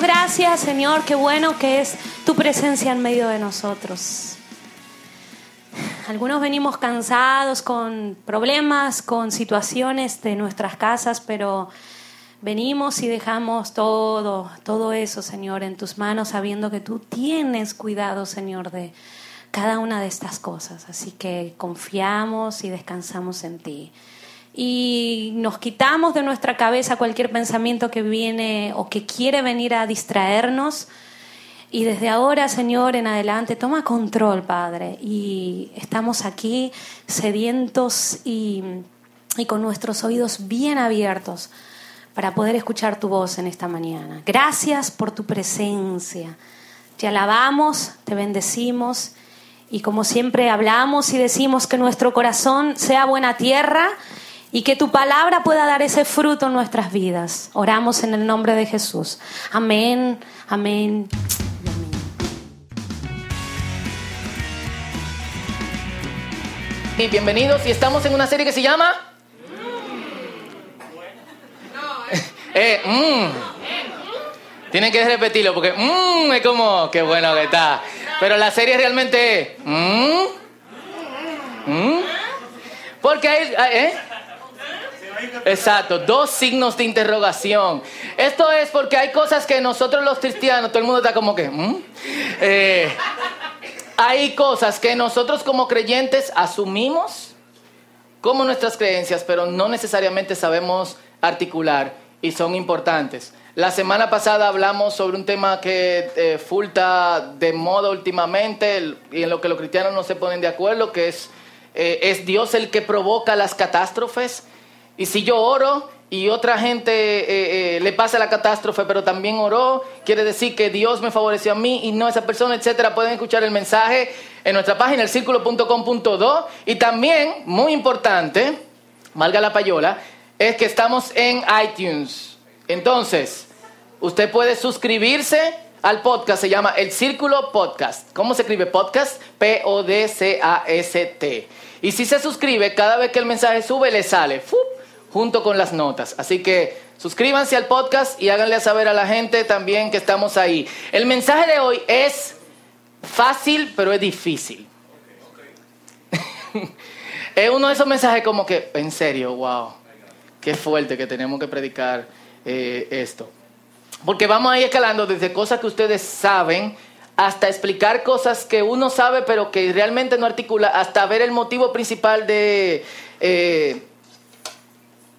gracias, Señor, qué bueno que es tu presencia en medio de nosotros. Algunos venimos cansados con problemas, con situaciones de nuestras casas, pero venimos y dejamos todo, todo eso, Señor, en tus manos, sabiendo que tú tienes cuidado, Señor, de cada una de estas cosas. Así que confiamos y descansamos en ti. Y nos quitamos de nuestra cabeza cualquier pensamiento que viene o que quiere venir a distraernos. Y desde ahora, Señor, en adelante, toma control, Padre. Y estamos aquí sedientos y, y con nuestros oídos bien abiertos para poder escuchar tu voz en esta mañana. Gracias por tu presencia. Te alabamos, te bendecimos y como siempre hablamos y decimos que nuestro corazón sea buena tierra y que tu palabra pueda dar ese fruto en nuestras vidas. Oramos en el nombre de Jesús. Amén, amén. Y bienvenidos y estamos en una serie que se llama... eh, mm. Tienen que repetirlo porque mm, es como, qué bueno que está. Pero la serie realmente... ¿Mm? ¿Mm? Porque hay... ¿eh? Exacto, dos signos de interrogación. Esto es porque hay cosas que nosotros los cristianos, todo el mundo está como que... ¿Mm? Eh, hay cosas que nosotros como creyentes asumimos como nuestras creencias, pero no necesariamente sabemos articular y son importantes. La semana pasada hablamos sobre un tema que eh, fulta de moda últimamente y en lo que los cristianos no se ponen de acuerdo, que es, eh, es Dios el que provoca las catástrofes. Y si yo oro y otra gente eh, le pasa la catástrofe, pero también oró, quiere decir que Dios me favoreció a mí y no a esa persona, etcétera. Pueden escuchar el mensaje en nuestra página, el círculo.com.do. Y también, muy importante, valga la payola, es que estamos en iTunes. Entonces, Usted puede suscribirse al podcast, se llama El Círculo Podcast. ¿Cómo se escribe podcast? P-O-D-C-A-S-T. Y si se suscribe, cada vez que el mensaje sube, le sale junto con las notas. Así que suscríbanse al podcast y háganle saber a la gente también que estamos ahí. El mensaje de hoy es fácil, pero es difícil. es uno de esos mensajes como que, en serio, wow, qué fuerte que tenemos que predicar eh, esto. Porque vamos a ir escalando desde cosas que ustedes saben hasta explicar cosas que uno sabe pero que realmente no articula, hasta ver el motivo principal de, eh,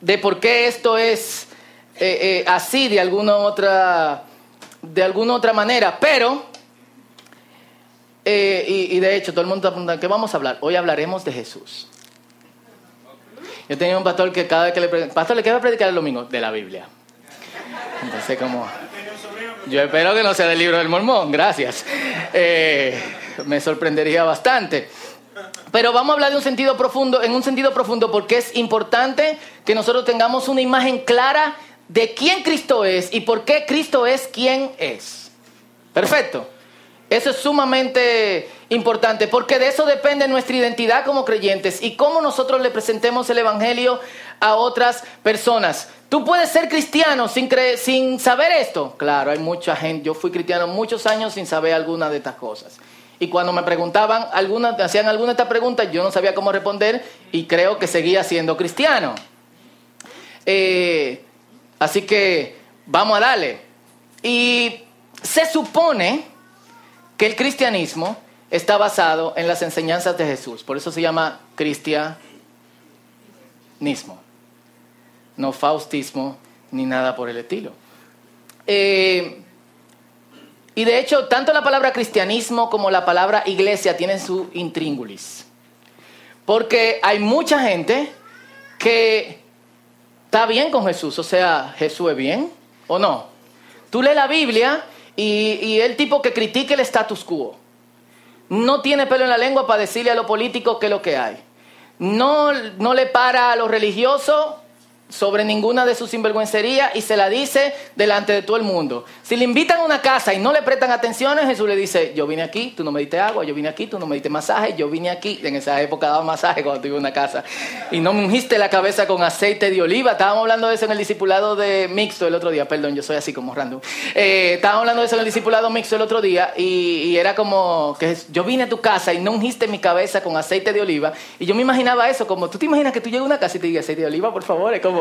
de por qué esto es eh, eh, así de alguna otra, de alguna otra manera. Pero, y, y, de hecho todo el mundo está ¿qué vamos a hablar? Hoy hablaremos de Jesús. Yo tenía un pastor que cada vez que le preguntaba, pastor, ¿le qué va a predicar el domingo? De la Biblia. Entonces, como... Yo espero que no sea del libro del mormón, gracias. Eh, me sorprendería bastante. Pero vamos a hablar de un sentido profundo, en un sentido profundo, porque es importante que nosotros tengamos una imagen clara de quién Cristo es y por qué Cristo es quien es. Perfecto. Eso es sumamente importante porque de eso depende nuestra identidad como creyentes y cómo nosotros le presentemos el Evangelio a otras personas. Tú puedes ser cristiano sin, sin saber esto. Claro, hay mucha gente. Yo fui cristiano muchos años sin saber alguna de estas cosas. Y cuando me preguntaban, algunas, hacían alguna de estas preguntas, yo no sabía cómo responder y creo que seguía siendo cristiano. Eh, así que vamos a darle. Y se supone que el cristianismo está basado en las enseñanzas de Jesús. Por eso se llama cristianismo. No faustismo ni nada por el estilo. Eh, y de hecho, tanto la palabra cristianismo como la palabra iglesia tienen su intríngulis. Porque hay mucha gente que está bien con Jesús. O sea, ¿Jesús es bien o no? Tú lees la Biblia y, el tipo que critique el status quo. No tiene pelo en la lengua para decirle a los políticos qué es lo que hay. No, no le para a los religiosos sobre ninguna de sus sinvergüencerías y se la dice delante de todo el mundo. Si le invitan a una casa y no le prestan atención, Jesús le dice, yo vine aquí, tú no me diste agua, yo vine aquí, tú no me diste masaje, yo vine aquí. En esa época daba masaje cuando tuve una casa. Y no me ungiste la cabeza con aceite de oliva. Estábamos hablando de eso en el discipulado de mixto el otro día. Perdón, yo soy así como random. Eh, estábamos hablando de eso en el discipulado mixto el otro día y, era como que yo vine a tu casa y no ungiste mi cabeza con aceite de oliva. Y yo me imaginaba eso como, tú te imaginas que tú llegas a una casa y te digas aceite de oliva, por favor. Es como...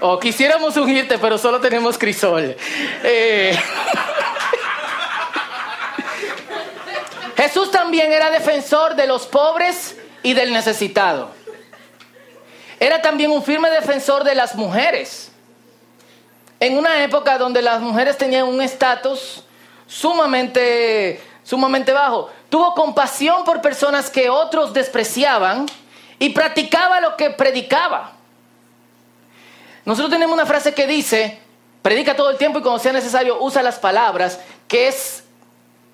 o quisiéramos ungirte, pero solo tenemos crisol. Eh, Jesús también era defensor de los pobres y del necesitado. Era también un firme defensor de las mujeres. En una época donde las mujeres tenían un estatus sumamente, sumamente bajo, tuvo compasión por personas que otros despreciaban y practicaba lo que predicaba. Nosotros tenemos una frase que dice, predica todo el tiempo y cuando sea necesario usa las palabras, que es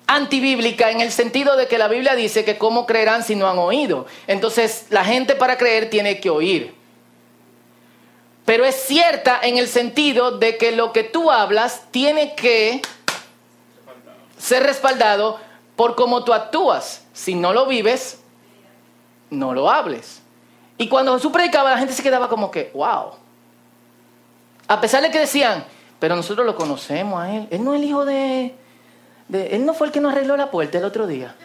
antibíblica en el sentido de que la Biblia dice que cómo creerán si no han oído. Entonces la gente para creer tiene que oír. Pero es cierta en el sentido de que lo que tú hablas tiene que ser respaldado por cómo tú actúas. Si no lo vives, no lo hables. Y cuando Jesús predicaba, la gente se quedaba como que, wow. A pesar de que decían, pero nosotros lo conocemos a él. Él no es el hijo de, Él no fue el que nos arregló la puerta el otro día.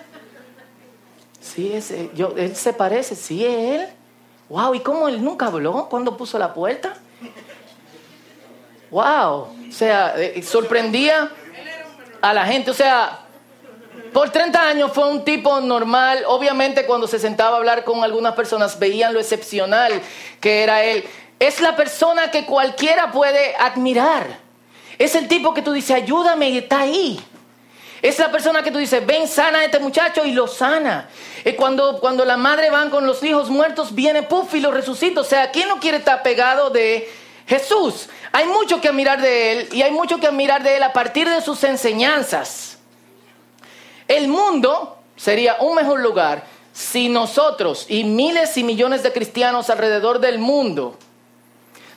Sí, es, eh, yo, él se parece, sí es él. Wow, ¿y cómo él nunca habló cuando puso la puerta? Wow, o sea, eh, sorprendía a la gente. O sea, por 30 años fue un tipo normal. Obviamente cuando se sentaba a hablar con algunas personas veían lo excepcional que era él. Es la persona que cualquiera puede admirar. Es el tipo que tú dices, ayúdame y está ahí. Es la persona que tú dices, ven, sana a este muchacho y lo sana. Es cuando, cuando la madre van con los hijos muertos, viene puff y lo resucita. O sea, ¿quién no quiere estar pegado de Jesús? Hay mucho que admirar de él y hay mucho que admirar de él a partir de sus enseñanzas. El mundo sería un mejor lugar si nosotros y miles y millones de cristianos alrededor del mundo,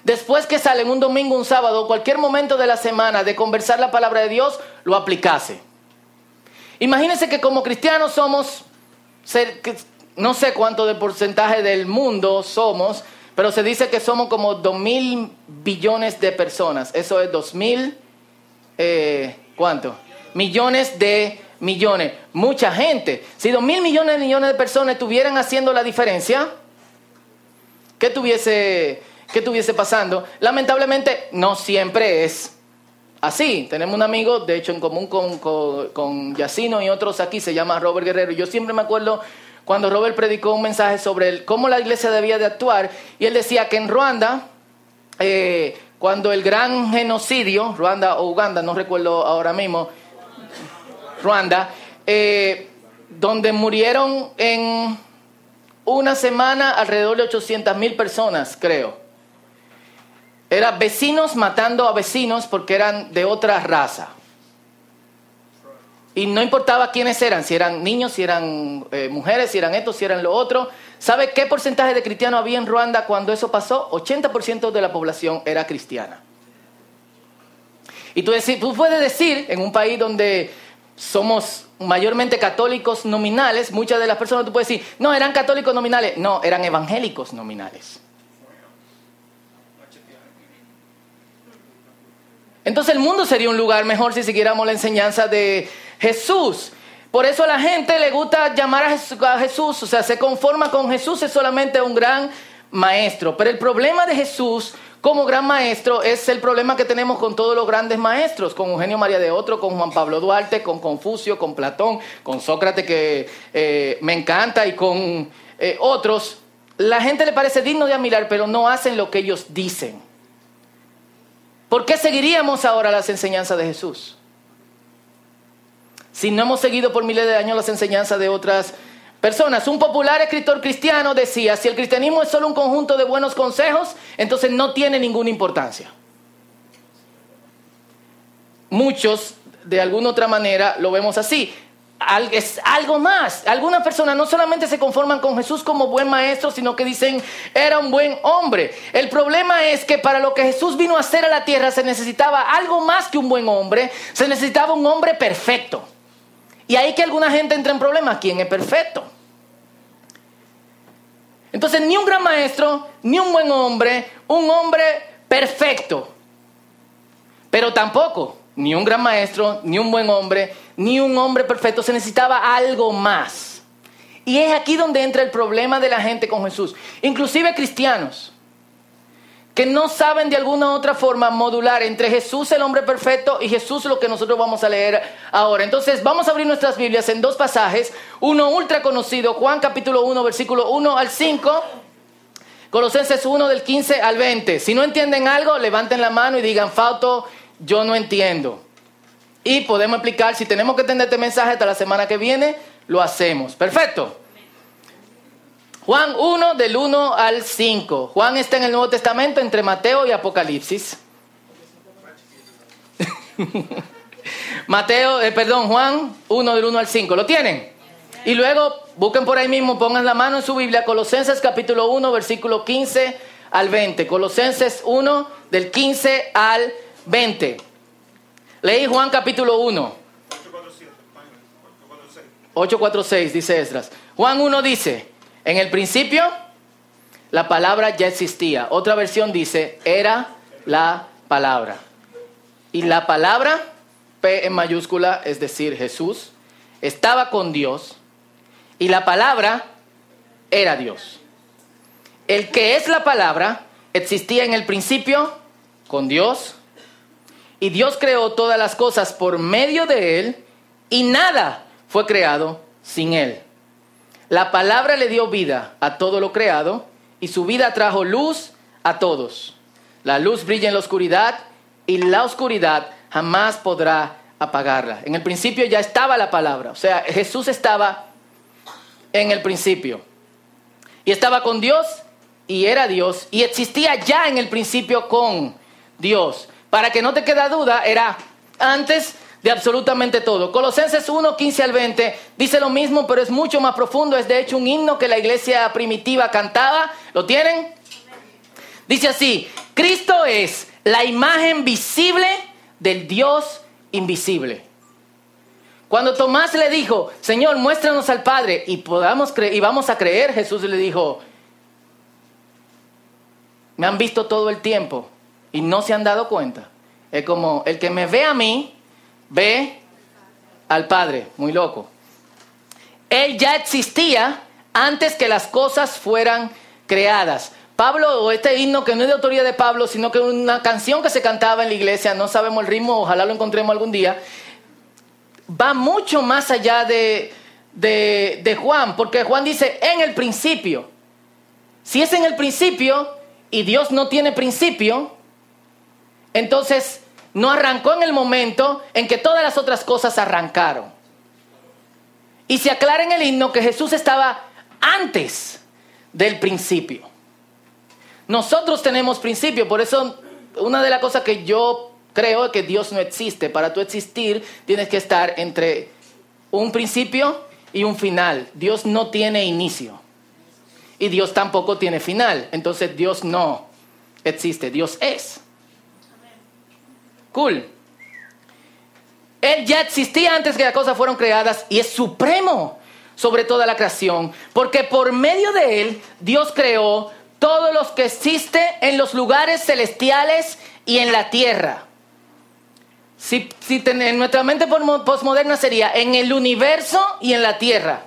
después que salen un domingo, un sábado, cualquier momento de la semana de conversar la palabra de Dios, lo aplicase. Imagínense que como cristianos somos, no sé cuánto de porcentaje del mundo somos, pero se dice que somos como dos mil billones de personas. Eso es dos mil, eh, ¿cuánto? Millones de millones, mucha gente. Si dos mil millones de millones de personas estuvieran haciendo la diferencia, ¿qué tuviese, qué tuviese pasando? Lamentablemente no siempre es así. Tenemos un amigo, de hecho en común con, con, Yacino y otros aquí, se llama Robert Guerrero. Yo siempre me acuerdo cuando Robert predicó un mensaje sobre cómo la iglesia debía de actuar y él decía que en Ruanda, eh, cuando el gran genocidio, Ruanda o Uganda, no recuerdo ahora mismo, Ruanda, eh, donde murieron en una semana alrededor de 800 mil personas, creo. Eran vecinos matando a vecinos porque eran de otra raza. Y no importaba quiénes eran, si eran niños, si eran eh, mujeres, si eran estos, si eran lo otro. ¿Sabe qué porcentaje de cristianos había en Ruanda cuando eso pasó? 80% de la población era cristiana. Y tú, tú puedes decir, en un país donde somos mayormente católicos nominales, muchas de las personas tú puedes decir, no, eran católicos nominales, no, eran evangélicos nominales. Entonces el mundo sería un lugar mejor si siguiéramos la enseñanza de Jesús. Por eso a la gente le gusta llamar a Jesús, o sea, se conforma con Jesús, es solamente un gran maestro. Pero el problema de Jesús como gran maestro es el problema que tenemos con todos los grandes maestros, con Eugenio María de Otro, con Juan Pablo Duarte, con Confucio, con Platón, con Sócrates que eh, me encanta y con eh, otros. La gente le parece digno de admirar, pero no hacen lo que ellos dicen. ¿Por qué seguiríamos ahora las enseñanzas de Jesús? Si no hemos seguido por miles de años las enseñanzas de otras personas. Un popular escritor cristiano decía, si el cristianismo es solo un conjunto de buenos consejos, entonces no tiene ninguna importancia. Muchos, de alguna otra manera, lo vemos así. es algo más. Algunas personas no solamente se conforman con Jesús como buen maestro, sino que dicen, era un buen hombre. El problema es que para lo que Jesús vino a hacer a la tierra se necesitaba algo más que un buen hombre, se necesitaba un hombre perfecto. Y ahí que alguna gente entra en problemas, ¿quién es perfecto? Entonces, ni un gran maestro, ni un buen hombre, un hombre perfecto. Pero tampoco, ni un gran maestro, ni un buen hombre, ni un hombre perfecto. Se necesitaba algo más. Y es aquí donde entra el problema de la gente con Jesús. Inclusive cristianos que no saben de alguna otra forma modular entre Jesús el hombre perfecto y Jesús lo que nosotros vamos a leer ahora. Entonces vamos a abrir nuestras Biblias en dos pasajes, uno ultra conocido, Juan capítulo 1, versículo 1 al 5, Colosenses 1 del 15 al 20. Si no entienden algo, levanten la mano y digan, Fauto, yo no entiendo. Y podemos explicar, si tenemos que entender este mensaje hasta la semana que viene, lo hacemos. Perfecto. Juan 1 del 1 al 5. Juan está en el Nuevo Testamento entre Mateo y Apocalipsis. Mateo, eh, perdón, Juan 1 del 1 al 5. ¿Lo tienen? Y luego busquen por ahí mismo, pongan la mano en su Biblia, Colosenses capítulo 1, versículo 15 al 20. Colosenses 1 del 15 al 20. Leí Juan capítulo 1. 846, dice Esdras. Juan 1 dice, en el principio, la palabra ya existía. Otra versión dice, era la palabra. Y la palabra, P en mayúscula, es decir, Jesús, estaba con Dios. Y la palabra era Dios. El que es la palabra existía en el principio con Dios. Y Dios creó todas las cosas por medio de Él. Y nada fue creado sin Él. La palabra le dio vida a todo lo creado y su vida trajo luz a todos. La luz brilla en la oscuridad y la oscuridad jamás podrá apagarla. En el principio ya estaba la palabra, o sea, Jesús estaba en el principio. Y estaba con Dios y era Dios y existía ya en el principio con Dios. Para que no te quede duda, era antes de absolutamente todo. Colosenses 1, 15 al 20 dice lo mismo, pero es mucho más profundo. Es de hecho un himno que la iglesia primitiva cantaba. ¿Lo tienen? Dice así, Cristo es la imagen visible del Dios invisible. Cuando Tomás le dijo, Señor, muéstranos al Padre y, podamos y vamos a creer, Jesús le dijo, me han visto todo el tiempo y no se han dado cuenta. Es como, el que me ve a mí, ve al Padre, muy loco. Él ya existía antes que las cosas fueran creadas. Pablo, o este himno que no es de autoría de Pablo, sino que una canción que se cantaba en la iglesia, no sabemos el ritmo, ojalá lo encontremos algún día, va mucho más allá de, de, de Juan, porque Juan dice en el principio. Si es en el principio y Dios no tiene principio, entonces no arrancó en el momento en que todas las otras cosas arrancaron. Y se aclara en el himno que Jesús estaba antes del principio. Nosotros tenemos principio, por eso una de las cosas que yo creo es que Dios no existe. Para tú existir tienes que estar entre un principio y un final. Dios no tiene inicio. Y Dios tampoco tiene final. Entonces Dios no existe, Dios es. Cool. Él ya existía antes que las cosas fueron creadas y es supremo sobre toda la creación, porque por medio de él Dios creó todos los que existe en los lugares celestiales y en la tierra. Si, si en nuestra mente postmoderna sería en el universo y en la tierra.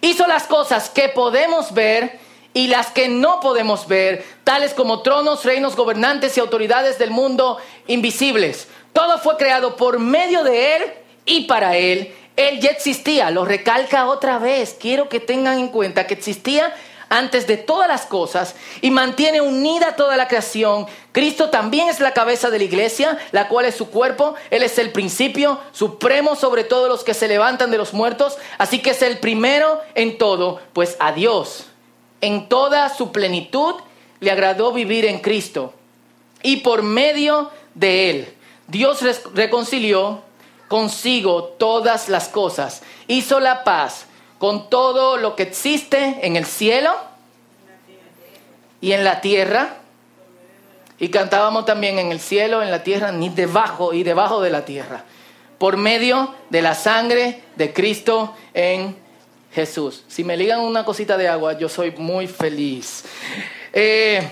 Hizo las cosas que podemos ver y las que no podemos ver, tales como tronos, reinos, gobernantes y autoridades del mundo invisibles. Todo fue creado por medio de Él y para Él. Él ya existía, lo recalca otra vez. Quiero que tengan en cuenta que existía antes de todas las cosas y mantiene unida toda la creación. Cristo también es la cabeza de la iglesia, la cual es su cuerpo. Él es el principio supremo sobre todos los que se levantan de los muertos. Así que es el primero en todo, pues a Dios en toda su plenitud, le agradó vivir en Cristo. Y por medio de él, Dios reconcilió consigo todas las cosas. Hizo la paz con todo lo que existe en el cielo y en la tierra. Y cantábamos también en el cielo, en la tierra, ni debajo y debajo de la tierra. Por medio de la sangre de Cristo en Jesús. Si me ligan una cosita de agua, yo soy muy feliz. Eh,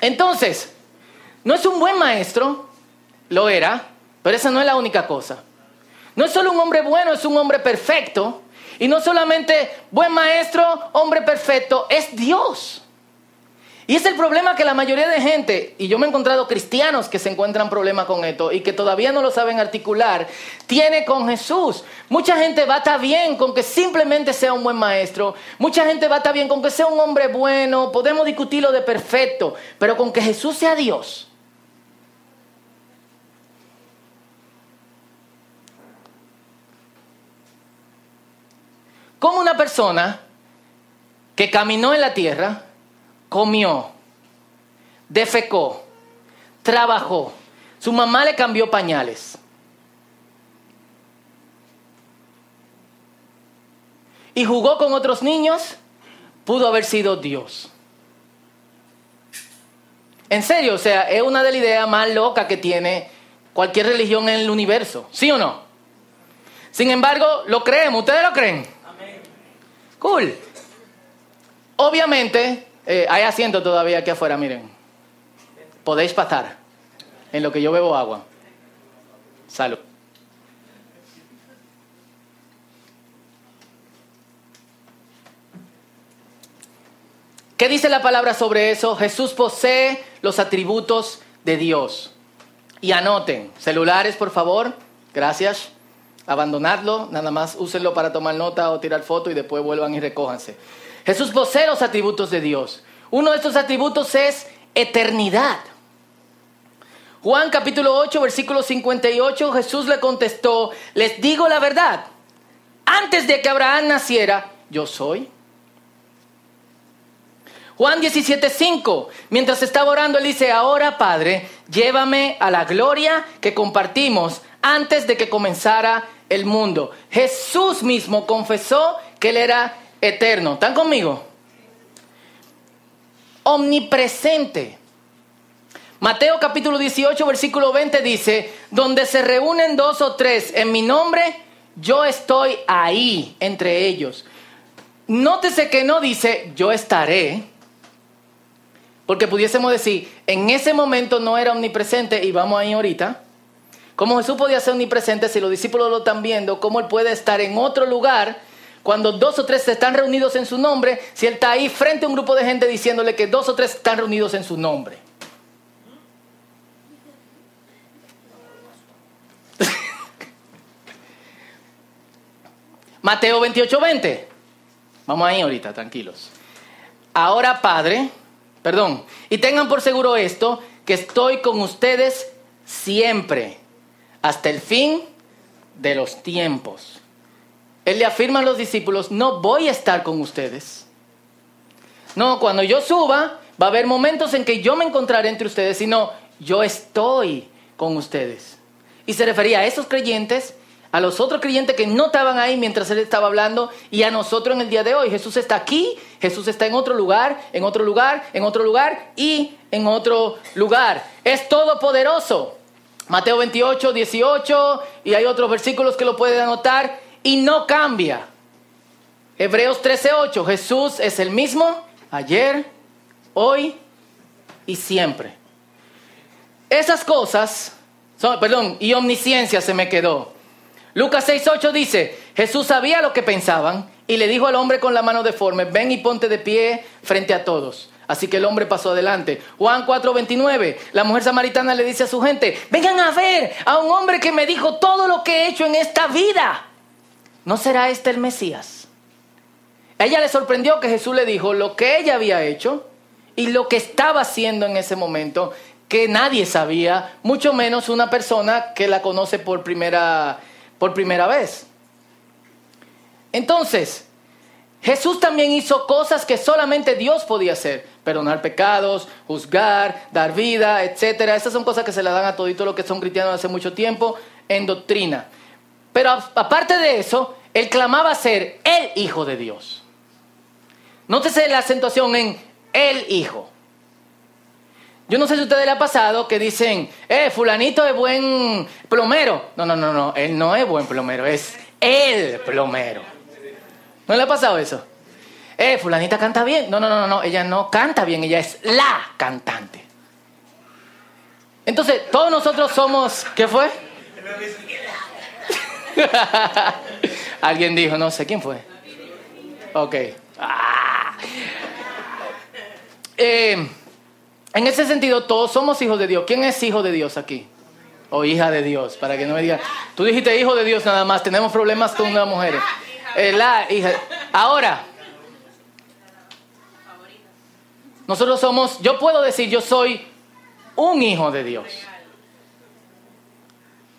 entonces, no es un buen maestro, lo era, pero esa no es la única cosa. No es solo un hombre bueno, es un hombre perfecto. Y no solamente buen maestro, hombre perfecto, es Dios. Y es el problema que la mayoría de gente, y yo me he encontrado cristianos que se encuentran problemas con esto y que todavía no lo saben articular, tiene con Jesús. Mucha gente va a estar bien con que simplemente sea un buen maestro. Mucha gente va a estar bien con que sea un hombre bueno. Podemos discutirlo de perfecto, pero con que Jesús sea Dios. Como una persona que caminó en la tierra, comió, defecó, trabajó, su mamá le cambió pañales. Y jugó con otros niños, pudo haber sido Dios. En serio, o sea, es una de las ideas más locas que tiene cualquier religión en el universo, ¿sí o no? Sin embargo, lo creemos, ¿ustedes lo creen? Cool. Obviamente, eh, hay asiento todavía aquí afuera, miren. Podéis pasar en lo que yo bebo agua. Salud. ¿Qué dice la palabra sobre eso? Jesús posee los atributos de Dios. Y anoten, celulares por favor, gracias abandonarlo, nada más úsenlo para tomar nota o tirar foto y después vuelvan y recójanse. Jesús posee los atributos de Dios. Uno de estos atributos es eternidad. Juan capítulo 8, versículo 58, Jesús le contestó, les digo la verdad, antes de que Abraham naciera, yo soy. Juan 17, 5, mientras estaba orando, él dice, ahora Padre, llévame a la gloria que compartimos antes de que comenzara el mundo. Jesús mismo confesó que Él era eterno. ¿Están conmigo? Omnipresente. Mateo capítulo 18, versículo 20 dice, donde se reúnen dos o tres en mi nombre, yo estoy ahí entre ellos. Nótese que no dice, yo estaré, porque pudiésemos decir, en ese momento no era omnipresente y vamos ahí ahorita. Como Jesús podía ser omnipresente, si los discípulos lo están viendo, cómo Él puede estar en otro lugar cuando dos o tres están reunidos en su nombre, si Él está ahí frente a un grupo de gente diciéndole que dos o tres están reunidos en su nombre. Mateo 28, 20. Vamos ahí ahorita, tranquilos. Ahora, Padre, perdón, y tengan por seguro esto, que estoy con ustedes siempre hasta el fin de los tiempos. Él le afirma a los discípulos, no voy a estar con ustedes. No, cuando yo suba, va a haber momentos en que yo me encontraré entre ustedes, sino yo estoy con ustedes. Y se refería a esos creyentes, a los otros creyentes que no estaban ahí mientras él estaba hablando, y a nosotros en el día de hoy. Jesús está aquí, Jesús está en otro lugar, en otro lugar, en otro lugar y en otro lugar. Es todopoderoso. Mateo 28, 18, y hay otros versículos que lo pueden anotar, y no cambia. Hebreos 13, 8, Jesús es el mismo ayer, hoy y siempre. Esas cosas, son, perdón, y omnisciencia se me quedó. Lucas 6, 8 dice, Jesús sabía lo que pensaban y le dijo al hombre con la mano deforme, ven y ponte de pie frente a todos. Así que el hombre pasó adelante. Juan 4:29, la mujer samaritana le dice a su gente, vengan a ver a un hombre que me dijo todo lo que he hecho en esta vida. ¿No será este el Mesías? Ella le sorprendió que Jesús le dijo lo que ella había hecho y lo que estaba haciendo en ese momento, que nadie sabía, mucho menos una persona que la conoce por primera, por primera vez. Entonces, Jesús también hizo cosas que solamente Dios podía hacer. Perdonar pecados, juzgar, dar vida, etc. Estas son cosas que se le dan a todito los que son cristianos hace mucho tiempo en doctrina. Pero aparte de eso, él clamaba ser el Hijo de Dios. Nótese la acentuación en el Hijo. Yo no sé si a ustedes le ha pasado que dicen, eh, fulanito es buen plomero. No, no, no, no, él no es buen plomero, es el plomero. ¿No le ha pasado eso? Eh, fulanita canta bien. No, no, no, no, ella no canta bien, ella es la cantante. Entonces, todos nosotros somos, ¿qué fue? Alguien dijo, no sé, ¿quién fue? Ok. Ah. Eh, en ese sentido, todos somos hijos de Dios. ¿Quién es hijo de Dios aquí? O hija de Dios, para que no me digan. Tú dijiste hijo de Dios nada más, tenemos problemas con una mujer. Eh, la hija. Ahora, nosotros somos, yo puedo decir, yo soy un hijo de Dios.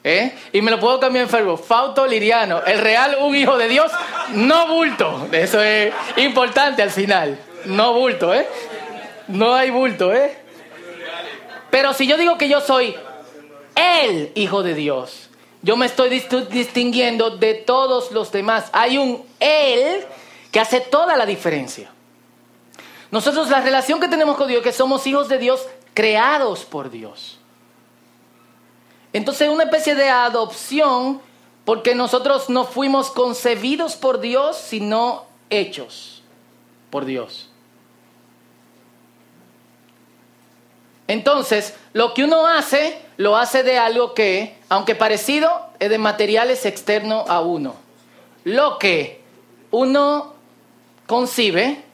¿Eh? Y me lo puedo cambiar en Facebook. Fauto Liriano, el real un hijo de Dios, no bulto. Eso es importante al final. No bulto, ¿eh? No hay bulto, ¿eh? Pero si yo digo que yo soy el hijo de Dios, yo me estoy distinguiendo de todos los demás. Hay un él que hace toda la diferencia. Nosotros la relación que tenemos con Dios, que somos hijos de Dios creados por Dios. Entonces, una especie de adopción, porque nosotros no fuimos concebidos por Dios, sino hechos por Dios. Entonces, lo que uno hace, lo hace de algo que, aunque parecido, es de materiales externos a uno. Lo que uno concibe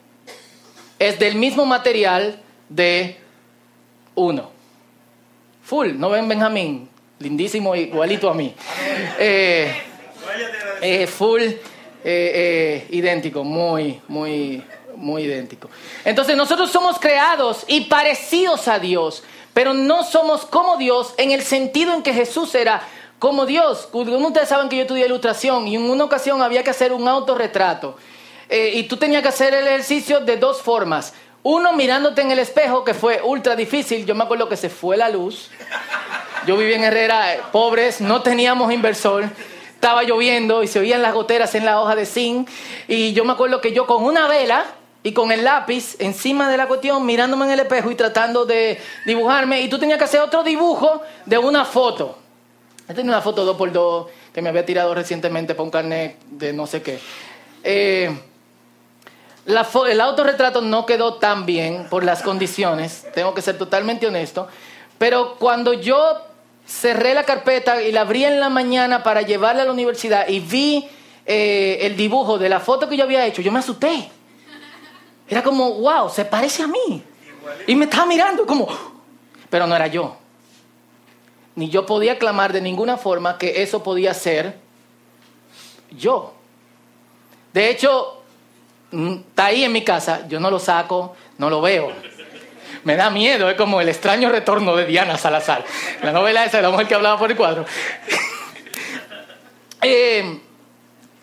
es del mismo material de uno. Full, ¿no ven Benjamín? Lindísimo, igualito a mí. Eh, eh, full, eh, idéntico, muy, muy, muy idéntico. Entonces nosotros somos creados y parecidos a Dios, pero no somos como Dios en el sentido en que Jesús era como Dios. Ustedes saben que yo estudié ilustración y en una ocasión había que hacer un autorretrato. y tú tenías que hacer el ejercicio de dos formas. Uno mirándote en el espejo, que fue ultra difícil. Yo me acuerdo que se fue la luz. Yo vivía en Herrera, eh, pobres, no teníamos inversor. Estaba lloviendo y se oían las goteras en la hoja de zinc. Y yo me acuerdo que yo con una vela y con el lápiz encima de la cuestión, mirándome en el espejo y tratando de dibujarme. Y tú tenías que hacer otro dibujo de una foto. Yo tenía una foto 2x2 que me había tirado recientemente para un carnet de no sé qué. Eh, el autorretrato no quedó tan bien por las condiciones, tengo que ser totalmente honesto, pero cuando yo cerré la carpeta y la abrí en la mañana para llevarla a la universidad y vi eh, el dibujo de la foto que yo había hecho, yo me asusté. Era como, wow, se parece a mí. Y me estaba mirando como, pero no era yo. Ni yo podía clamar de ninguna forma que eso podía ser yo. De hecho, mm, está ahí en mi casa, yo no lo saco, no lo veo me da miedo, es como el extraño retorno de Diana Salazar, la novela esa de la mujer que hablaba por el cuadro. Eh,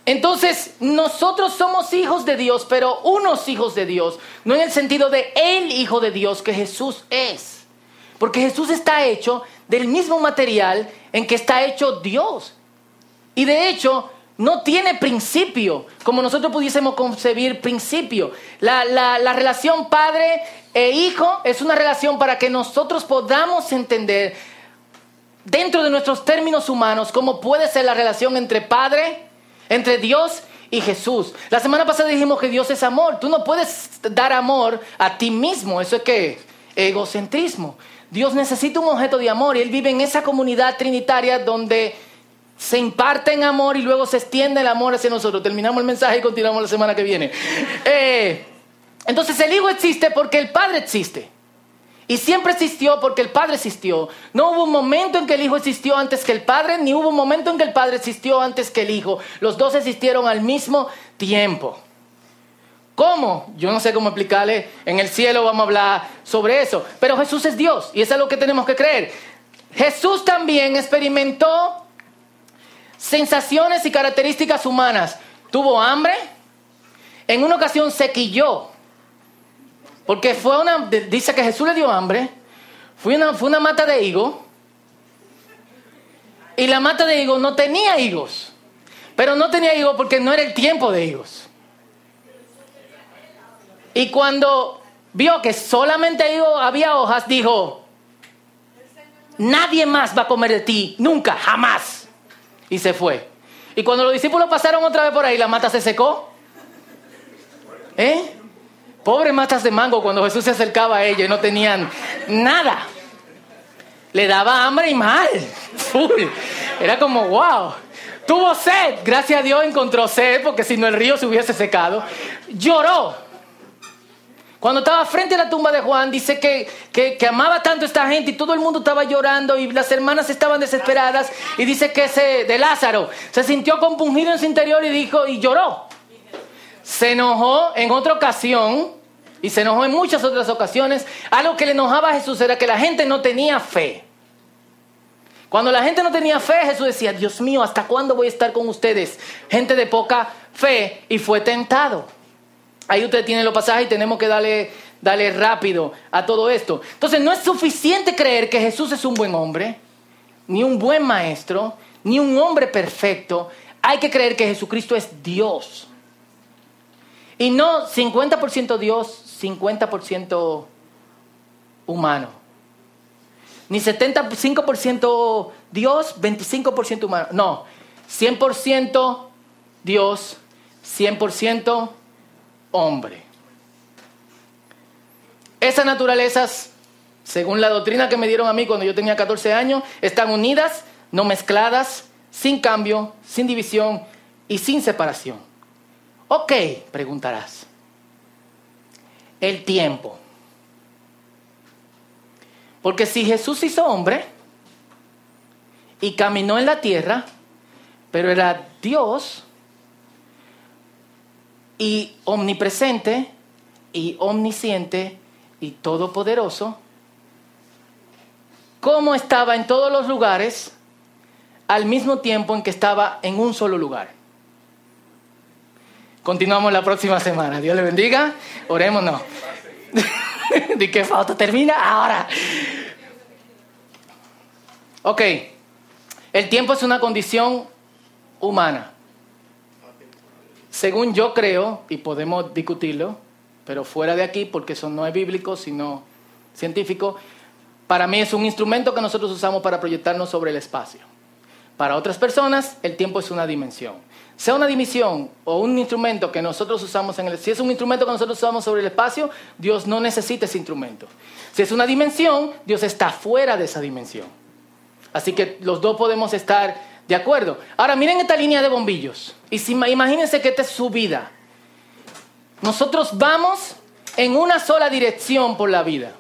entonces, nosotros somos hijos de Dios, pero unos hijos de Dios, no en el sentido de el hijo de Dios que Jesús es. Porque Jesús está hecho del mismo material en que está hecho Dios. Y de hecho, no tiene principio, como nosotros pudiésemos concebir principio. La, la, relación padre e hijo es una relación para que nosotros podamos entender dentro de nuestros términos humanos cómo puede ser la relación entre padre, entre Dios y Jesús. La semana pasada dijimos que Dios es amor. Tú no puedes dar amor a ti mismo. Eso es que egocentrismo. Dios necesita un objeto de amor y Él vive en esa comunidad trinitaria donde se imparte en amor y luego se extiende el amor hacia nosotros. Terminamos el mensaje y continuamos la semana que viene. Eh, entonces el Hijo existe porque el Padre existe. Y siempre existió porque el Padre existió. No hubo un momento en que el Hijo existió antes que el Padre, ni hubo un momento en que el Padre existió antes que el Hijo. Los dos existieron al mismo tiempo. ¿Cómo? Yo no sé cómo explicarle. En el cielo vamos a hablar sobre eso. Pero Jesús es Dios y eso es lo que tenemos que creer. Jesús también experimentó sensaciones y características humanas. Tuvo hambre, en una ocasión se quilló, porque fue una, dice que Jesús le dio hambre, fue una, fue una mata de higo, y la mata de higo no tenía higos. Pero no tenía hijos porque no era el tiempo de hijos. Y cuando vio que solamente había hojas, dijo, nadie más va a comer de ti, nunca, jamás. Y se fue. Y cuando los discípulos pasaron otra vez por ahí, la mata se secó. ¿Eh? Pobre matas de mango cuando Jesús se acercaba a ellos y no tenían nada. Le daba hambre y mal. Era como, wow. Tuvo sed. Gracias a Dios encontró sed porque si no el río se hubiese secado. Lloró. Cuando estaba frente a la tumba de Juan, dice que, que, amaba tanto a esta gente y todo el mundo estaba llorando y las hermanas estaban desesperadas. Y dice que ese de Lázaro se sintió compungido en su interior y dijo y lloró. Se enojó en otra ocasión y se enojó en muchas otras ocasiones. Algo que le enojaba a Jesús era que la gente no tenía fe. Cuando la gente no tenía fe, Jesús decía, Dios mío, ¿hasta cuándo voy a estar con ustedes? Gente de poca fe y fue tentado. Ahí usted tiene los pasajes y tenemos que darle, darle rápido a todo esto. Entonces no es suficiente creer que Jesús es un buen hombre, ni un buen maestro, ni un hombre perfecto. Hay que creer que Jesucristo es Dios. Y no 50% Dios, 50% humano. Ni 75% Dios, 25% humano. No, 100% Dios, 100% hombre. Esas naturalezas, según la doctrina que me dieron a mí cuando yo tenía 14 años, están unidas, no mezcladas, sin cambio, sin división y sin separación. Ok, preguntarás. El tiempo. Porque si Jesús hizo hombre y caminó en la tierra, pero era Dios y omnipresente y omnisciente y todopoderoso, ¿cómo estaba en todos los lugares al mismo tiempo en que estaba en un solo lugar? Continuamos la próxima semana. Dios le bendiga. Oremos, no. ¿De qué falta? Termina ahora. Ok. El tiempo es una condición humana. Según yo creo, y podemos discutirlo, pero fuera de aquí, porque eso no es bíblico, sino científico, para mí es un instrumento que nosotros usamos para proyectarnos sobre el espacio. Para otras personas, el tiempo es una dimensión. Sea una dimensión o un instrumento que nosotros usamos en el... Si es un instrumento que nosotros usamos sobre el espacio, Dios no necesita ese instrumento. Si es una dimensión, Dios está fuera de esa dimensión. Así que los dos podemos estar de acuerdo. Ahora miren esta línea de bombillos. Y si, imagínense que esta es su vida. Nosotros vamos en una sola dirección por la vida.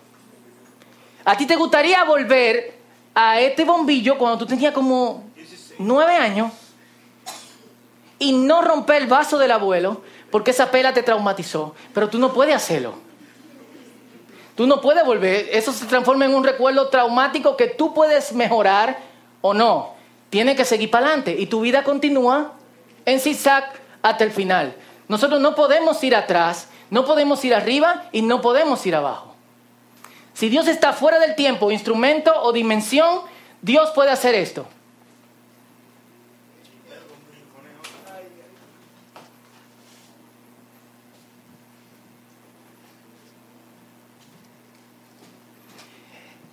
¿A ti te gustaría volver a este bombillo cuando tú tenías como nueve años y no romper el vaso del abuelo porque esa pela te traumatizó, pero tú no puedes hacerlo. Tú no puedes volver, eso se transforma en un recuerdo traumático que tú puedes mejorar o no. Tiene que seguir para adelante y tu vida continúa en zigzag hasta el final. Nosotros no podemos ir atrás, no podemos ir arriba y no podemos ir abajo. Si Dios está fuera del tiempo, instrumento o dimensión, Dios puede hacer esto.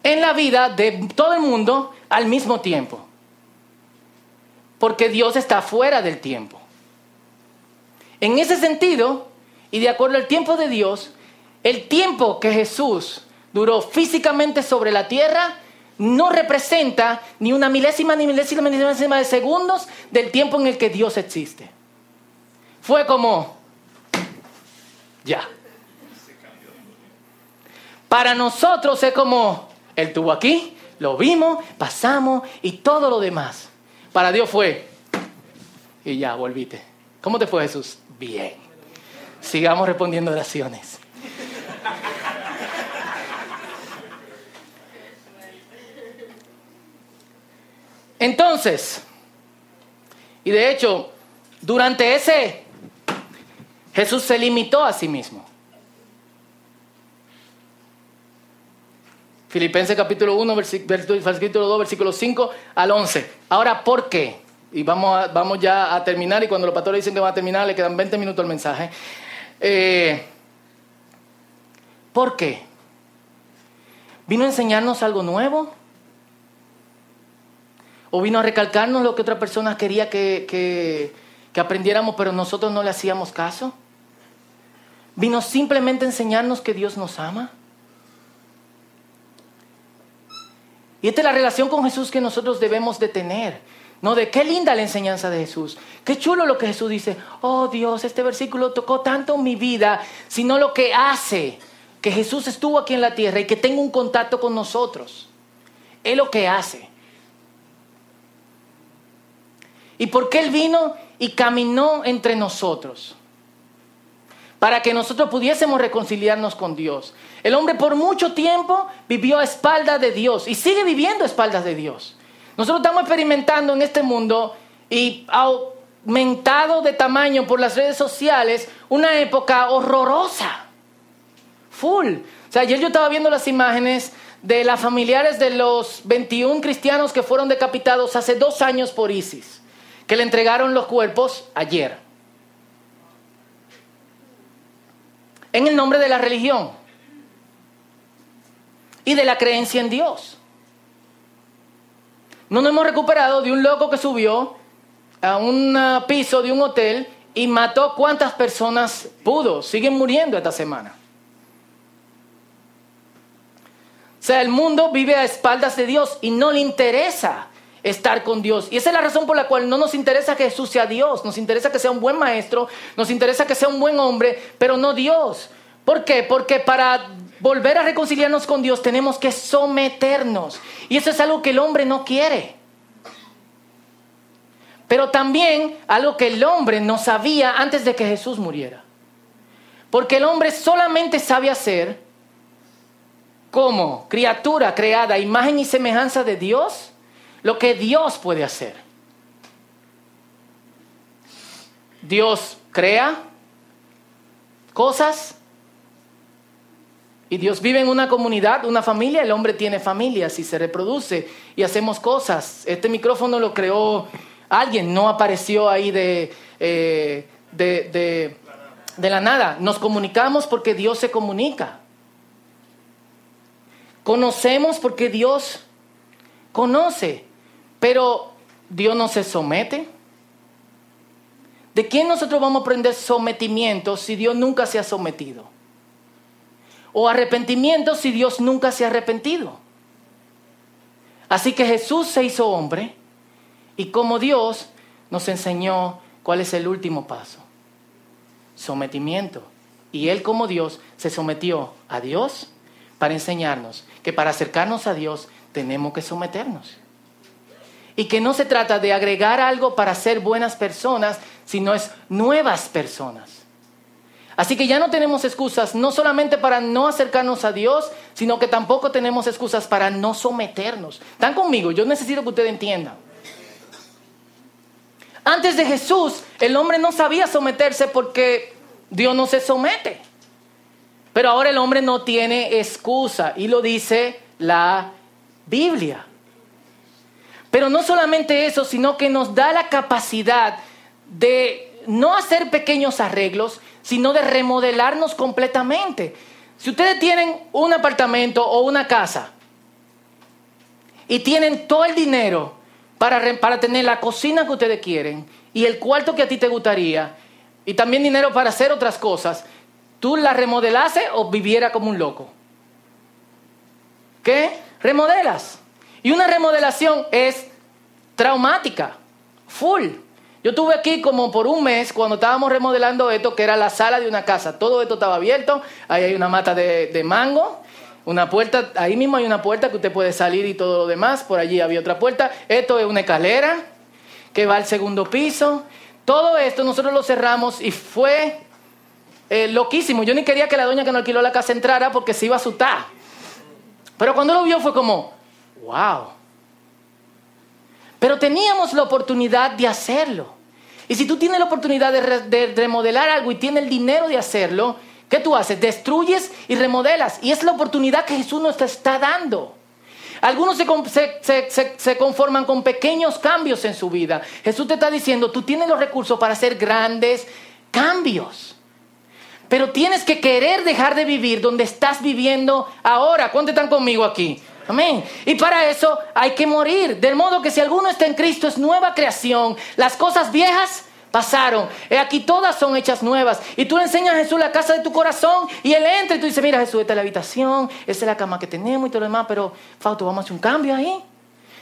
en la vida de todo el mundo al mismo tiempo. Porque Dios está fuera del tiempo. En ese sentido, y de acuerdo al tiempo de Dios, el tiempo que Jesús duró físicamente sobre la tierra no representa ni una milésima, ni milésima, ni milésima de segundos del tiempo en el que Dios existe. Fue como, ya. Para nosotros es como, él estuvo aquí, lo vimos, pasamos y todo lo demás. Para Dios fue, y ya, volviste. ¿Cómo te fue Jesús? Bien. Sigamos respondiendo oraciones. Entonces, y de hecho, durante ese, Jesús se limitó a sí mismo. Filipenses capítulo 1, versículo 2, versículo 5 al 11. Ahora, ¿por qué? y vamos, vamos ya a terminar, y cuando los pastores dicen que va a terminar, le quedan 20 minutos al mensaje. Eh, ¿Por qué? ¿Vino a enseñarnos algo nuevo? ¿O vino a recalcarnos lo que otra persona quería que, que aprendiéramos, pero nosotros no le hacíamos caso? ¿Vino simplemente a enseñarnos que Dios nos ama? Y esta es la relación con Jesús que nosotros debemos de tener. No de qué linda la enseñanza de Jesús. Qué chulo lo que Jesús dice. Oh Dios, este versículo tocó tanto mi vida, sino lo que hace que Jesús estuvo aquí en la tierra y que tenga un contacto con nosotros. Es lo que hace. ¿Y por qué Él vino y caminó entre nosotros? Para que nosotros pudiésemos reconciliarnos con Dios. El hombre por mucho tiempo vivió a espaldas de Dios y sigue viviendo a espaldas de Dios. Nosotros estamos experimentando en este mundo y aumentado de tamaño por las redes sociales una época horrorosa. Full. O sea, ayer yo estaba viendo las imágenes de las familiares de los 21 cristianos que fueron decapitados hace dos años por ISIS, que le entregaron los cuerpos ayer. En el nombre de la religión y de la creencia en Dios. No nos hemos recuperado de un loco que subió a un piso de un hotel y mató cuántas personas pudo. Siguen muriendo esta semana. O sea, el mundo vive a espaldas de Dios y no le interesa estar con Dios. Y esa es la razón por la cual no nos interesa que Jesús sea Dios, nos interesa que sea un buen maestro, nos interesa que sea un buen hombre, pero no Dios. ¿Por qué? Porque para volver a reconciliarnos con Dios tenemos que someternos. Y eso es algo que el hombre no quiere. Pero también algo que el hombre no sabía antes de que Jesús muriera. Porque el hombre solamente sabe hacer como criatura creada, imagen y semejanza de Dios, lo que Dios puede hacer. Dios crea cosas, y Dios vive en una comunidad, una familia, el hombre tiene familias y se reproduce y hacemos cosas. Este micrófono lo creó alguien, no apareció ahí de, eh, de, de la nada. Nos comunicamos porque Dios se comunica. Conocemos porque Dios conoce, pero Dios no se somete. ¿De quién nosotros vamos a aprender sometimiento si Dios nunca se ha sometido? o arrepentimiento si Dios nunca se ha arrepentido. Así que Jesús se hizo hombre y como Dios nos enseñó cuál es el último paso. Sometimiento. Y Él como Dios se sometió a Dios para enseñarnos que para acercarnos a Dios tenemos que someternos. Y que no se trata de agregar algo para ser buenas personas, sino es nuevas personas. Así que ya no tenemos excusas, no solamente para no acercarnos a Dios, sino que tampoco tenemos excusas para no someternos. ¿Están conmigo? Yo necesito que ustedes entiendan. Antes de Jesús, el hombre no sabía someterse porque Dios no se somete. Pero ahora el hombre no tiene excusa y lo dice la Biblia. Pero no solamente eso, sino que nos da la capacidad de no hacer pequeños arreglos, sino de remodelarnos completamente. Si ustedes tienen un apartamento o una casa y tienen todo el dinero para, para tener la cocina que ustedes quieren y el cuarto que a ti te gustaría y también dinero para hacer otras cosas, ¿tú la remodelase o viviera como un loco? ¿Qué? Remodelas. Y una remodelación es traumática, full. Yo estuve aquí como por un mes cuando estábamos remodelando esto, que era la sala de una casa. Todo esto estaba abierto. Ahí hay una mata de, mango, una puerta, ahí mismo hay una puerta que usted puede salir y todo lo demás. Por allí había otra puerta. Esto es una escalera que va al segundo piso. Todo esto nosotros lo cerramos y fue eh, loquísimo. Yo ni quería que la doña que nos alquiló la casa entrara porque se iba a asustar. Pero cuando lo vio fue como, wow. Pero teníamos la oportunidad de hacerlo. Y si tú tienes la oportunidad de, remodelar algo y tienes el dinero de hacerlo, ¿qué tú haces? Destruyes y remodelas. Y es la oportunidad que Jesús nos está dando. Algunos se, conforman con pequeños cambios en su vida. Jesús te está diciendo, tú tienes los recursos para hacer grandes cambios. Pero tienes que querer dejar de vivir donde estás viviendo ahora. ¿Cuántos están conmigo aquí? Amén. Y para eso hay que morir. Del modo que si alguno está en Cristo es nueva creación. Las cosas viejas pasaron. He aquí todas son hechas nuevas. Y tú le enseñas a Jesús la casa de tu corazón y él entra y tú dices, mira Jesús, esta es la habitación, esta es la cama que tenemos y todo lo demás, pero Fausto, vamos a hacer un cambio ahí.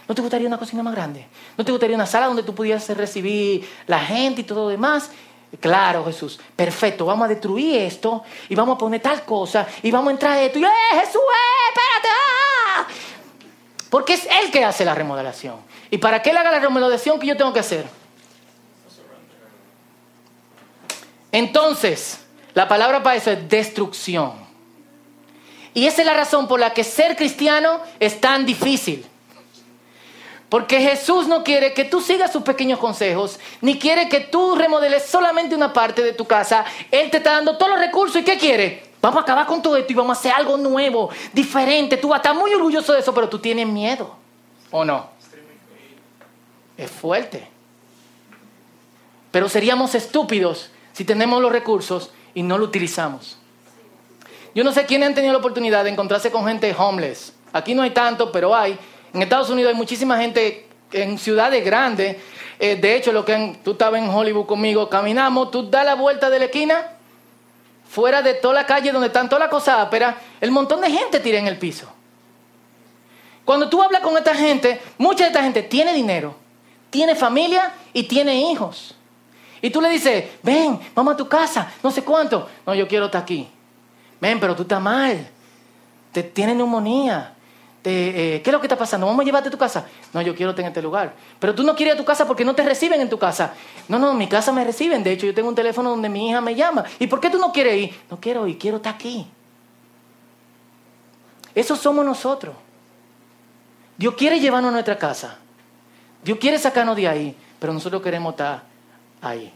¿No te gustaría una cocina más grande? ¿No te gustaría una sala donde tú pudieras recibir la gente y todo lo demás? Claro, Jesús, perfecto, vamos a destruir esto y vamos a poner tal cosa y vamos a entrar a esto. Y, ¡eh, Jesús, eh, espérate! Porque es Él que hace la remodelación. ¿Y para qué Él haga la remodelación que yo tengo que hacer? Entonces, la palabra para eso es destrucción. Y esa es la razón por la que ser cristiano es tan difícil. Porque Jesús no quiere que tú sigas sus pequeños consejos, ni quiere que tú remodeles solamente una parte de tu casa. Él te está dando todos los recursos y ¿qué quiere? Vamos a acabar con todo esto y vamos a hacer algo nuevo, diferente. Tú vas a estar muy orgulloso de eso, pero tú tienes miedo. ¿O no? Es fuerte. Pero seríamos estúpidos si tenemos los recursos y no lo utilizamos. Yo no sé quiénes han tenido la oportunidad de encontrarse con gente homeless. Aquí no hay tanto, pero hay. En Estados Unidos hay muchísima gente en ciudades grandes. Eh, de hecho, lo que tú estabas en Hollywood conmigo, caminamos, tú das la vuelta de la esquina, fuera de toda la calle donde están todas las cosas áperas, el montón de gente tira en el piso. Cuando tú hablas con esta gente, mucha de esta gente tiene dinero, tiene familia y tiene hijos. Y tú le dices, ven, vamos a tu casa, no sé cuánto. No, yo quiero estar aquí. Ven, pero tú estás mal. Te tienes neumonía. Eh, ¿Qué es lo que está pasando? Vamos a llevarte a tu casa. No, yo quiero en este lugar. Pero tú no quieres ir a tu casa porque no te reciben en tu casa. No, no, en mi casa me reciben. De hecho, yo tengo un teléfono donde mi hija me llama. ¿Y por qué tú no quieres ir? No quiero ir, quiero estar aquí. Eso somos nosotros. Dios quiere llevarnos a nuestra casa. Dios quiere sacarnos de ahí, pero nosotros queremos estar ahí.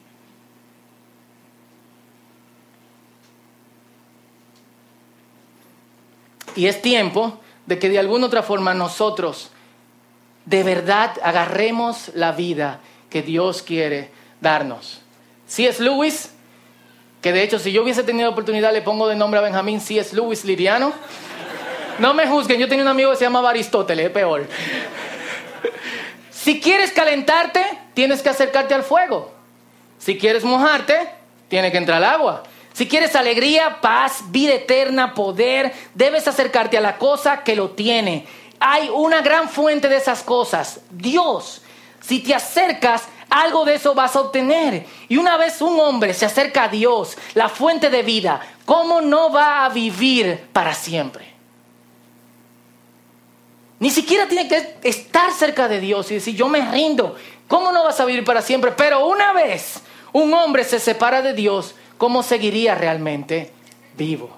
Y es tiempo de que de alguna otra forma nosotros de verdad agarremos la vida que Dios quiere darnos. C.S. Lewis, que de hecho si yo hubiese tenido oportunidad le pongo de nombre a Benjamín C.S. Lewis Liriano. No me juzguen, yo tenía un amigo que se llamaba Aristóteles, es peor. Si quieres calentarte, tienes que acercarte al fuego. Si quieres mojarte, tiene que entrar al agua. Si quieres alegría, paz, vida eterna, poder, debes acercarte a la cosa que lo tiene. Hay una gran fuente de esas cosas, Dios. Si te acercas, algo de eso vas a obtener. Y una vez un hombre se acerca a Dios, la fuente de vida, ¿cómo no va a vivir para siempre? Ni siquiera tiene que estar cerca de Dios y decir, yo me rindo. ¿Cómo no vas a vivir para siempre? Pero una vez un hombre se separa de Dios, ¿cómo seguiría realmente vivo?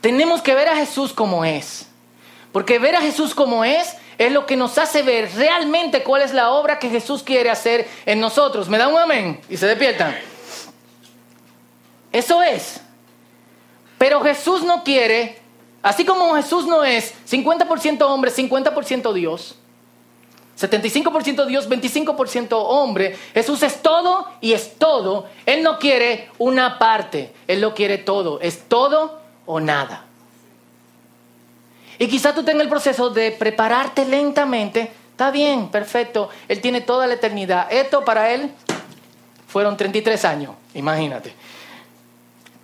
Tenemos que ver a Jesús como es. Porque ver a Jesús como es es lo que nos hace ver realmente cuál es la obra que Jesús quiere hacer en nosotros. ¿Me da un amén? Y se despiertan. Eso es. Pero Jesús no quiere Así como Jesús no es 50% hombre, 50% Dios, 75% Dios, 25% hombre, Jesús es todo y es todo. Él no quiere una parte, Él lo quiere todo, es todo o nada. Y quizá tú tengas el proceso de prepararte lentamente, está bien, perfecto, Él tiene toda la eternidad. Esto para Él fueron 33 años, imagínate.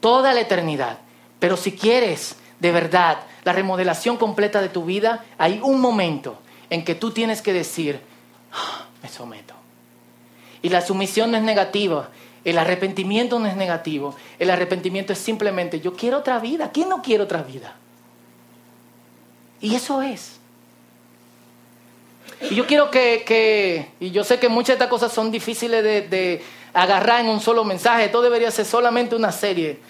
Toda la eternidad. Pero si quieres de verdad la remodelación completa de tu vida, hay un momento en que tú tienes que decir, ah, me someto. Y la sumisión no es negativa, el arrepentimiento no es negativo, el arrepentimiento es simplemente, yo quiero otra vida, ¿quién no quiere otra vida? Y eso es. Y yo quiero que, y yo sé que muchas de estas cosas son difíciles de, de agarrar en un solo mensaje, todo debería ser solamente una serie.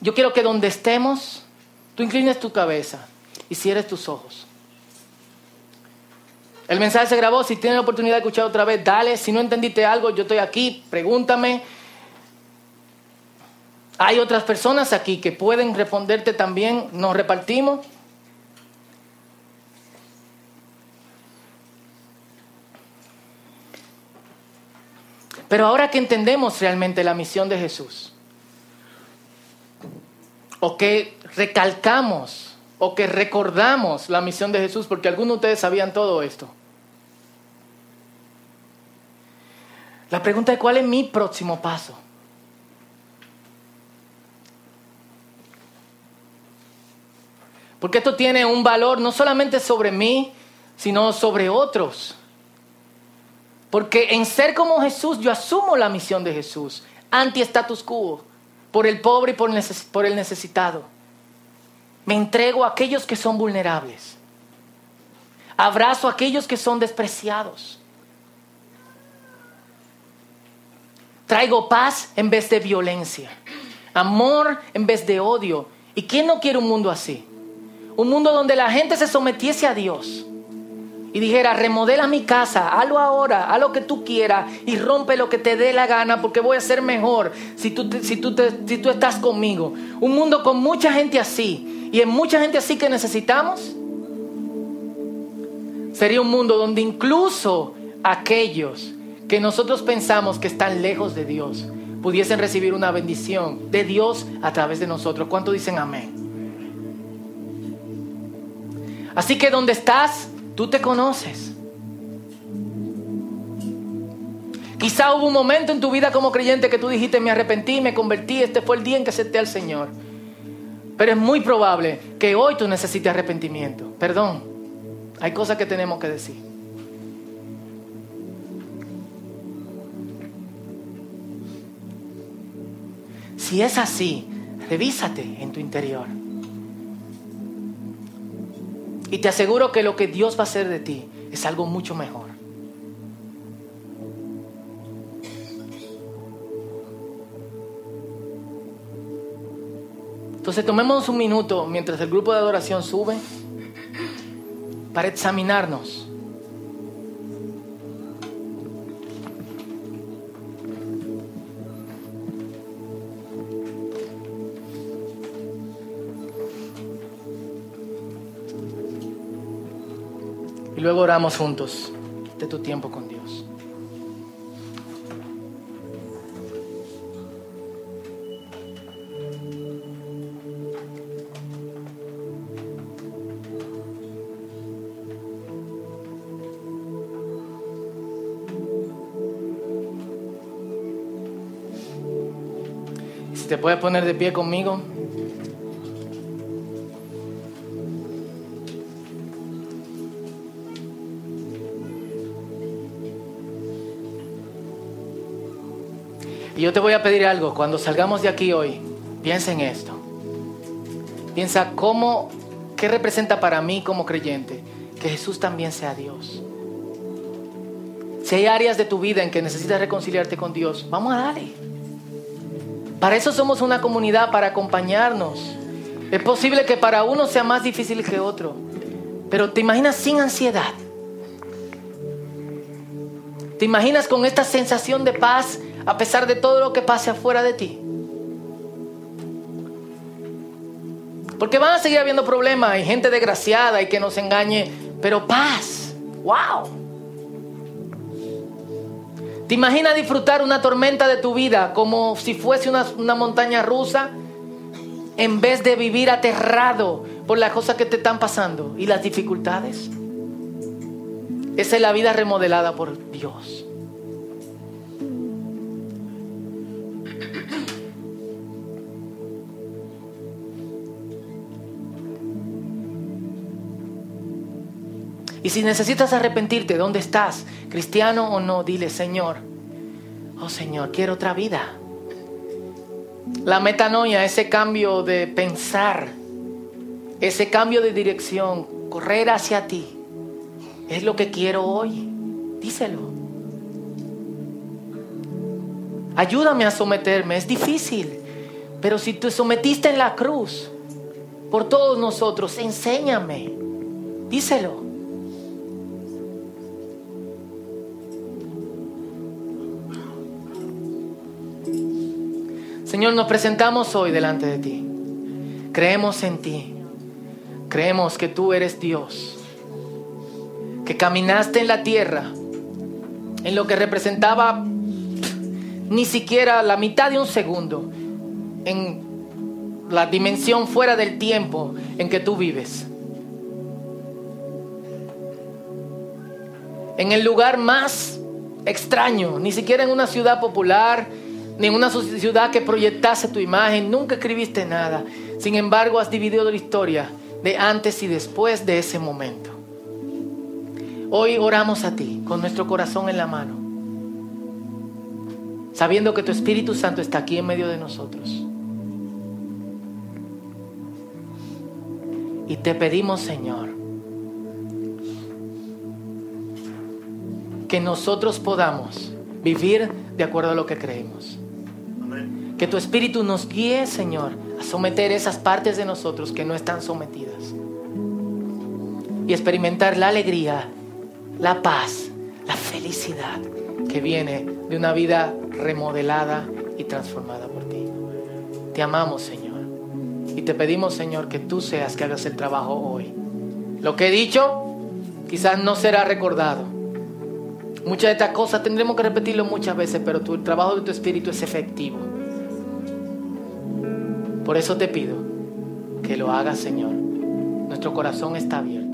Yo quiero que donde estemos, tú inclines tu cabeza y cierres tus ojos. El mensaje se grabó, si tienes la oportunidad de escuchar otra vez, dale. Si no entendiste algo, yo estoy aquí, pregúntame. Hay otras personas aquí que pueden responderte también. Nos repartimos. Pero ahora que entendemos realmente la misión de Jesús, o que recalcamos, o que recordamos la misión de Jesús, porque algunos de ustedes sabían todo esto. La pregunta es, ¿cuál es mi próximo paso? Porque esto tiene un valor no solamente sobre mí, sino sobre otros. Porque en ser como Jesús yo asumo la misión de Jesús, anti-status quo, por el pobre y por, por el necesitado. Me entrego a aquellos que son vulnerables. Abrazo a aquellos que son despreciados. Traigo paz en vez de violencia. Amor en vez de odio. ¿Y quién no quiere un mundo así? Un mundo donde la gente se sometiese a Dios y dijera, remodela mi casa, hazlo ahora, haz lo que tú quieras y rompe lo que te dé la gana porque voy a ser mejor si tú, si tú, si tú estás conmigo. Un mundo con mucha gente así y en mucha gente así que necesitamos. Sería un mundo donde incluso aquellos que nosotros pensamos que están lejos de Dios pudiesen recibir una bendición de Dios a través de nosotros. ¿Cuánto dicen amén? Así que donde estás, Tú te conoces. Quizá hubo un momento en tu vida como creyente que tú dijiste, me arrepentí, me convertí, este fue el día en que acepté al Señor. Pero es muy probable que hoy tú necesites arrepentimiento. Perdón, hay cosas que tenemos que decir. Si es así, revísate en tu interior. Y te aseguro que lo que Dios va a hacer de ti es algo mucho mejor. Entonces tomemos un minuto mientras el grupo de adoración sube para examinarnos. Y luego oramos juntos de tu tiempo con Dios. Puedes poner de pie conmigo. Y yo te voy a pedir algo, cuando salgamos de aquí hoy, piensa en esto. Piensa cómo, qué representa para mí como creyente que Jesús también sea Dios. Si hay áreas de tu vida en que necesitas reconciliarte con Dios, vamos a darle. Para eso somos una comunidad, para acompañarnos. Es posible que para uno sea más difícil que otro, pero te imaginas sin ansiedad. ¿Te imaginas con esta sensación de paz a pesar de todo lo que pase afuera de ti. Porque van a seguir habiendo problemas y gente desgraciada y que nos engañe, pero paz. ¡Wow! ¿Te imaginas disfrutar una tormenta de tu vida como si fuese una, montaña rusa en vez de vivir aterrado por las cosas que te están pasando y las dificultades? Esa es la vida remodelada por Dios. Y si necesitas arrepentirte, ¿dónde estás? Cristiano o no, dile, Señor, oh Señor, quiero otra vida. La metanoia, ese cambio de pensar, ese cambio de dirección, correr hacia ti, es lo que quiero hoy. Díselo. Ayúdame a someterme, es difícil, pero si te sometiste en la cruz por todos nosotros, enséñame. Díselo. Señor, nos presentamos hoy delante de ti. Creemos en ti. Creemos que tú eres Dios. Que caminaste en la tierra en lo que representaba ni siquiera la mitad de un segundo en la dimensión fuera del tiempo en que tú vives. En el lugar más extraño, ni siquiera en una ciudad popular, ni en una ciudad que proyectase tu imagen, nunca escribiste nada. Sin embargo, has dividido la historia de antes y después de ese momento. Hoy oramos a ti con nuestro corazón en la mano, sabiendo que tu Espíritu Santo está aquí en medio de nosotros. Y te pedimos, Señor, que nosotros podamos vivir de acuerdo a lo que creemos. Que tu Espíritu nos guíe, Señor, a someter esas partes de nosotros que no están sometidas. Y experimentar la alegría, la paz, la felicidad que viene de una vida remodelada y transformada por ti. Te amamos, Señor. Y te pedimos, Señor, que tú seas que hagas el trabajo hoy. Lo que he dicho quizás no será recordado. Muchas de estas cosas tendremos que repetirlo muchas veces, pero tu, el trabajo de tu espíritu es efectivo. Por eso te pido que lo hagas, Señor. Nuestro corazón está abierto.